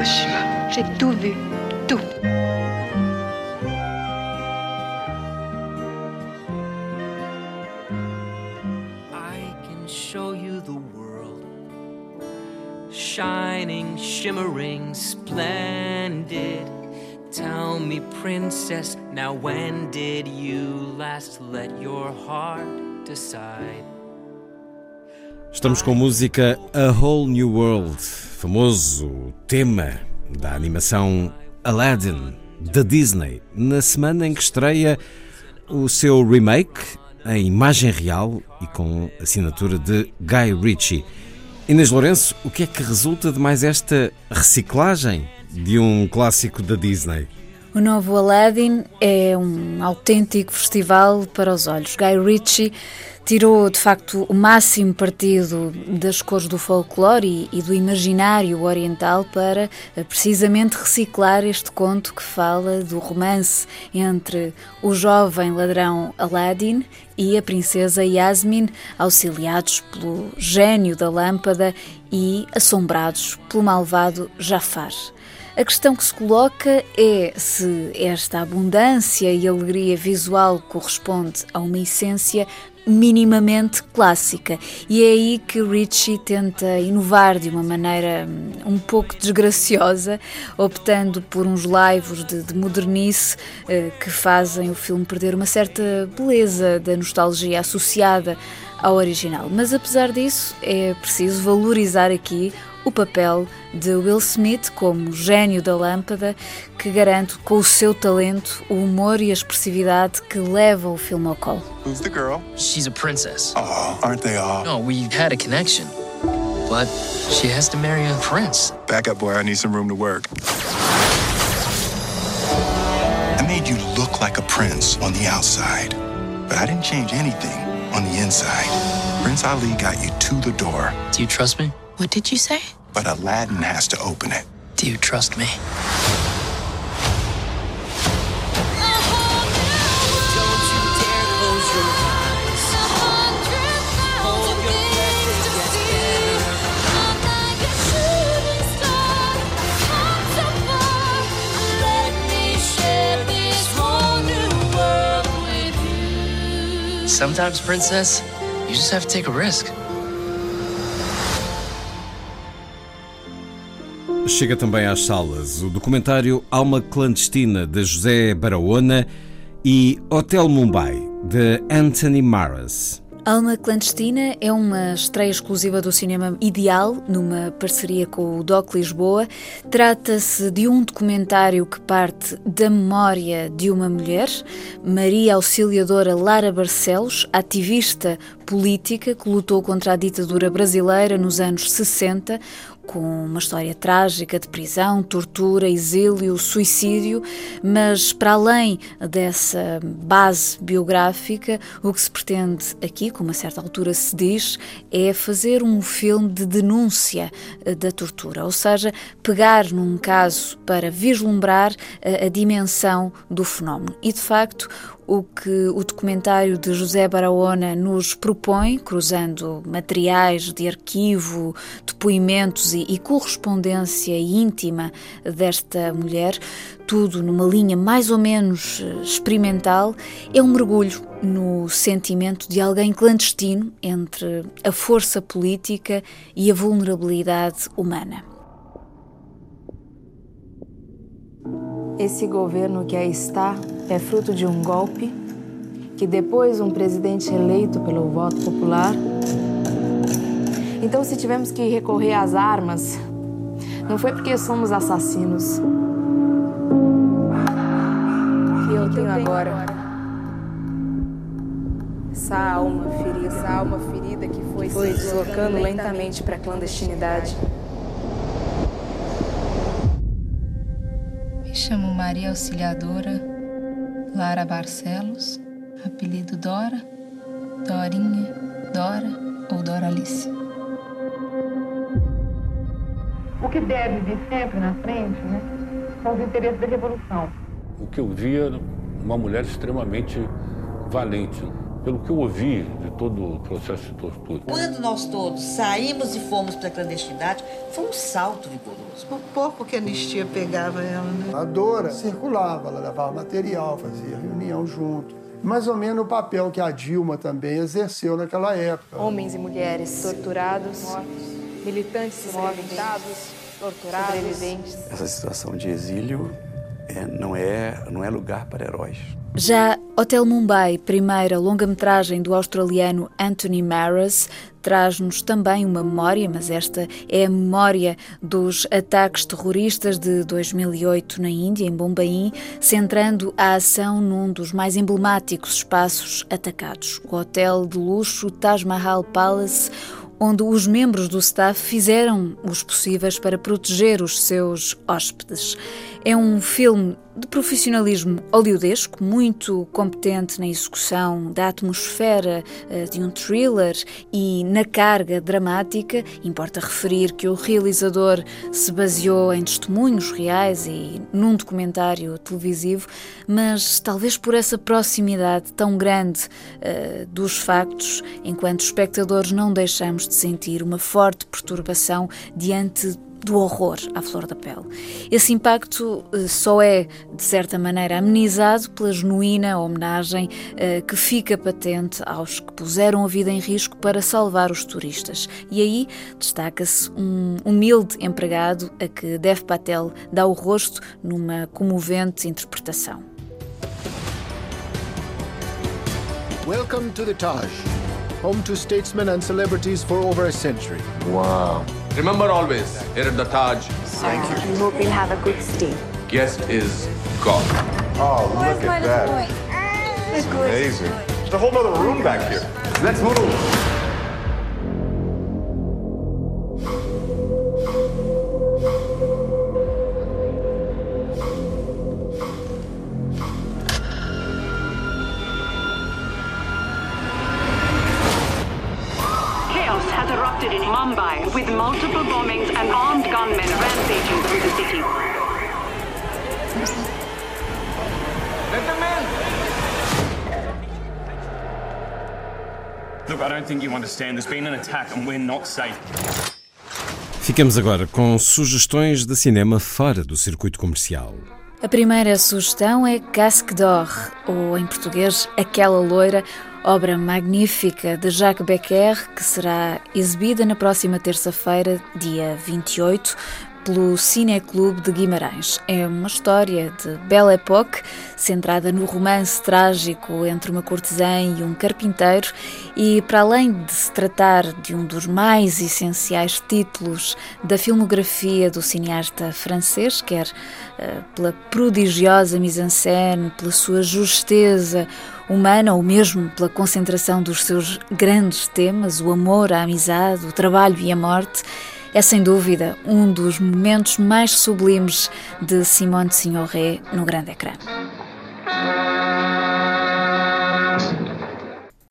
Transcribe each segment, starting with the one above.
Hiroshima. J'ai tout vu, tout. I can show you the world. Shining, shimmering, splendid. Tell me, princess, now when did you last let your heart decide? Estamos com música A Whole New World, famoso tema da animação Aladdin da Disney, na semana em que estreia o seu remake em imagem real e com assinatura de Guy Ritchie. Inês Lourenço, o que é que resulta de mais esta reciclagem de um clássico da Disney? O novo Aladdin é um autêntico festival para os olhos. Guy Ritchie tirou de facto o máximo partido das cores do folclore e, do imaginário oriental para eh, precisamente reciclar este conto que fala do romance entre o jovem ladrão Aladdin e a princesa Yasmin, auxiliados pelo gênio da lâmpada e assombrados pelo malvado Jafar. A questão que se coloca é se esta abundância e alegria visual corresponde a uma essência minimamente clássica. E é aí que Ritchie tenta inovar de uma maneira hum, um pouco desgraciosa, optando por uns laivos de, de modernice eh, que fazem o filme perder uma certa beleza da nostalgia associada ao original. Mas apesar disso, é preciso valorizar aqui o papel de Will Smith como gênio da lâmpada, que garante com o seu talento o humor e a expressividade que leva o filme ao colo. Who's the girl? She's a princess. Oh, aren't they all? No, we had a connection. But she has to marry a prince. Back up, boy. I need some room to work. I made you look like a prince on the outside, but I didn't change anything on the inside. Prince Ali got you to the door, Do you trust me? What did you say? but Aladdin has to open it. Do you trust me? Don't you dare close your eyes. Hold your breath, it gets better. Sometimes, princess, you just have to take a risk. Chega também às salas o documentário Alma Clandestina de José Barahona e Hotel Mumbai de Anthony Maras. Alma Clandestina é uma estreia exclusiva do cinema Ideal, numa parceria com o DOC Lisboa. Trata-se de um documentário que parte da memória de uma mulher, Maria Auxiliadora Lara Barcelos, ativista política que lutou contra a ditadura brasileira nos anos 60, com uma história trágica de prisão, tortura, exílio, suicídio, mas para além dessa base biográfica, o que se pretende aqui, como a certa altura se diz, é fazer um filme de denúncia eh, da tortura, ou seja, pegar num caso para vislumbrar a, a dimensão do fenómeno. E de facto, o que o documentário de José Barahona nos propõe, cruzando materiais de arquivo, depoimentos e, e correspondência íntima desta mulher, tudo numa linha mais ou menos eh, experimental, é um mergulho no sentimento de alguém clandestino entre a força política e a vulnerabilidade humana. Esse governo que aí está é fruto de um golpe que depois um presidente eleito pelo voto popular. Então, se tivemos que recorrer às armas, não foi porque somos assassinos. Que eu tenho agora Essa alma ferida, essa alma ferida que foi, foi se deslocando lentamente para a clandestinidade. Me chamo Maria Auxiliadora Lara Barcelos, apelido Dora, Dorinha, Dora ou Doralice. O que deve vir sempre na frente né, são os interesses da revolução. O que eu via, uma mulher extremamente valente. Pelo que eu ouvi de todo o processo de tortura. Quando nós todos saímos e fomos para a clandestinidade, foi um salto vigoroso. O pouco que a anistia pegava ela, né? A Dora circulava, ela levava material, fazia reunião junto. Mais ou menos o papel que a Dilma também exerceu naquela época. Homens e mulheres torturados, mortos, militantes escravizados, torturados, sobreviventes. Essa situação de exílio é, não, é, não é lugar para heróis. Já Hotel Mumbai, primeira longa-metragem do australiano Anthony Maras, traz-nos também uma memória, mas esta é a memória dos ataques terroristas de 2008 na Índia, em Bombaim, centrando a ação num dos mais emblemáticos espaços atacados, o hotel de luxo Taj Mahal Palace, onde os membros do staff fizeram os possíveis para proteger os seus hóspedes. É um filme de profissionalismo hollywoodesco, muito competente na execução da atmosfera de um thriller e na carga dramática. Importa referir que o realizador se baseou em testemunhos reais e num documentário televisivo, mas talvez por essa proximidade tão grande uh, dos factos, enquanto espectadores não deixamos de sentir uma forte perturbação diante do horror à flor da pele. Esse impacto só é, de certa maneira, amenizado pela genuína homenagem que fica patente aos que puseram a vida em risco para salvar os turistas. E aí destaca-se um humilde empregado a que Dev Patel dá o rosto numa comovente interpretação. Welcome to the Taj, home to statesmen and celebrities for over a century. Wow. Remember always, here at the Taj. Thank you. We hope you'll have a good stay. Guest is God. Oh, Where's look at that. Boy? It's amazing. There's a whole other room back here. Let's move. Erupted in Mumbai with multiple bombings and armed gunmen rampaging through the city. Let them in. Look, I don't think you understand. There's been an attack and we're not safe. Ficamos agora com sugestões de cinema fora do circuito comercial. A primeira sugestão é Casque d'Or, ou em português, Aquela Loira, obra magnífica de Jacques Becker, que será exibida na próxima terça-feira, dia 28, pelo Cineclube de Guimarães. É uma história de Belle Époque, centrada no romance trágico entre uma cortesã e um carpinteiro, e para além de se tratar de um dos mais essenciais títulos da filmografia do cineasta francês, quer uh, pela prodigiosa mise-en-scène, pela sua justeza humana ou mesmo pela concentração dos seus grandes temas, o amor, a amizade, o trabalho e a morte, é sem dúvida um dos momentos mais sublimes de Simone de Signoret no grande ecrã.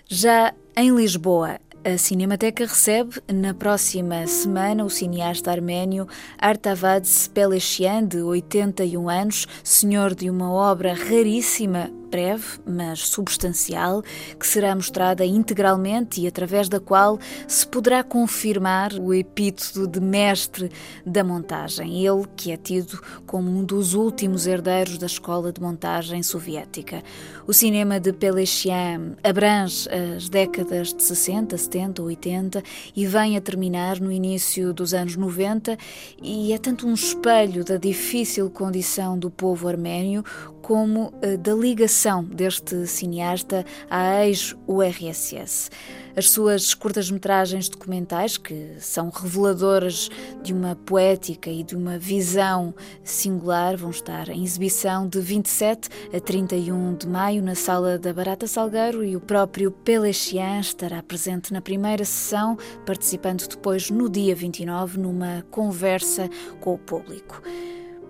Já em Lisboa, a Cinemateca recebe na próxima semana o cineasta arménio Artavads Pelechian, de 81 anos, senhor de uma obra raríssima, breve, mas substancial, que será mostrada integralmente e através da qual se poderá confirmar o epíteto de mestre da montagem. Ele que é tido como um dos últimos herdeiros da escola de montagem soviética. O cinema de Pelechian abrange as décadas de 60, 70, 80 e vem a terminar no início dos anos 90 e é tanto um espelho da difícil condição do povo arménio como da ligação deste cineasta à ex-URSS. As suas curtas-metragens documentais, que são reveladoras de uma poética e de uma visão singular, vão estar em exibição de 27 a 31 de maio na Sala da Barata Salgueiro e o próprio Pelechian estará presente na primeira sessão, participando depois no dia 29 numa conversa com o público.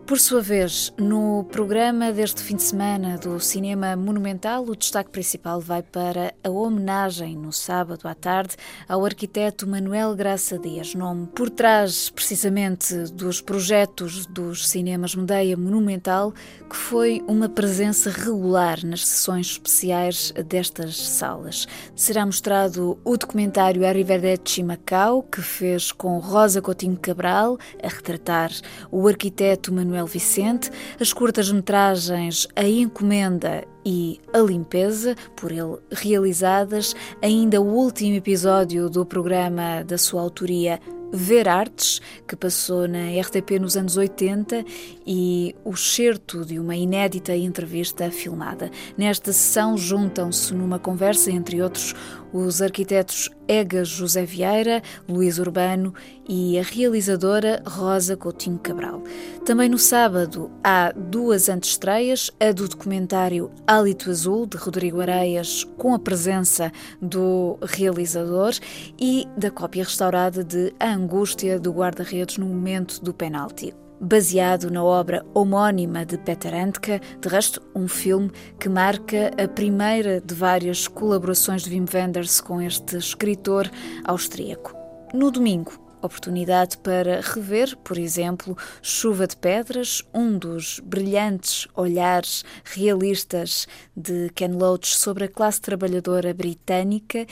Por sua vez, no programa deste fim de semana do Cinema Monumental, o destaque principal vai para a homenagem no sábado à tarde ao arquiteto Manuel Graça Dias, nome por trás precisamente dos projetos dos cinemas Medeia Monumental, que foi uma presença regular nas sessões especiais destas salas. Será mostrado o documentário Arrivederci Macau, que fez com Rosa Coutinho Cabral, a retratar o arquiteto Manuel Manuel Vicente, as curtas-metragens A Encomenda e A Limpeza, por ele realizadas, ainda o último episódio do programa da sua autoria Ver Artes, que passou na RTP nos anos 80, e o certo de uma inédita entrevista filmada. Nesta sessão juntam-se numa conversa, entre outros, os arquitetos Egas José Vieira, Luís Urbano e a realizadora Rosa Coutinho Cabral. Também no sábado há duas antestreias, a do documentário Hálito Azul, de Rodrigo Areias, com a presença do realizador, e da cópia restaurada de A Angústia do guarda-redes no momento do penalti baseado na obra homónima de Peter Handke, de resto, um filme que marca a primeira de várias colaborações de Wim Wenders com este escritor austríaco. No domingo, oportunidade para rever, por exemplo, Chuva de Pedras, um dos brilhantes olhares realistas de Ken Loach sobre a classe trabalhadora britânica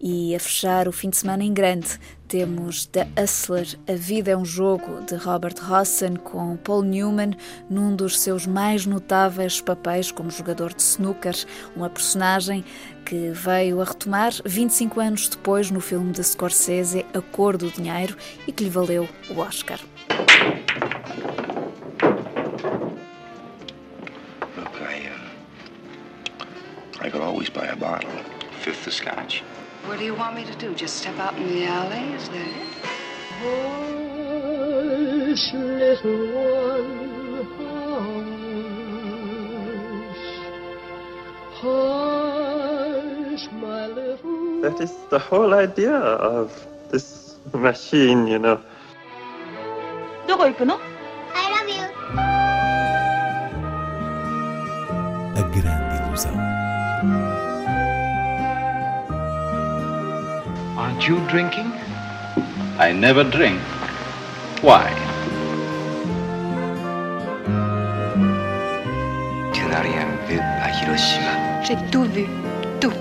e a fechar o fim de semana em grande temos The Hustler, A Vida é um Jogo, de Robert Rossen, com Paul Newman num dos seus mais notáveis papéis como jogador de snooker, uma personagem que veio a retomar 25 anos depois no filme de Scorsese A Cor do Dinheiro e que lhe valeu o Oscar. Look, I, uh, I could always buy a bottle. Fifth of scotch. What do you want me to do? Just step out in the alley? Is that it? Hush, little one, hush. Hush, my little That is the whole idea of this machine, you know. どこ行くの Aren't you drinking? I never drink. Why? Tu n'as rien vu à Hiroshima. J'ai tout vu. Tout.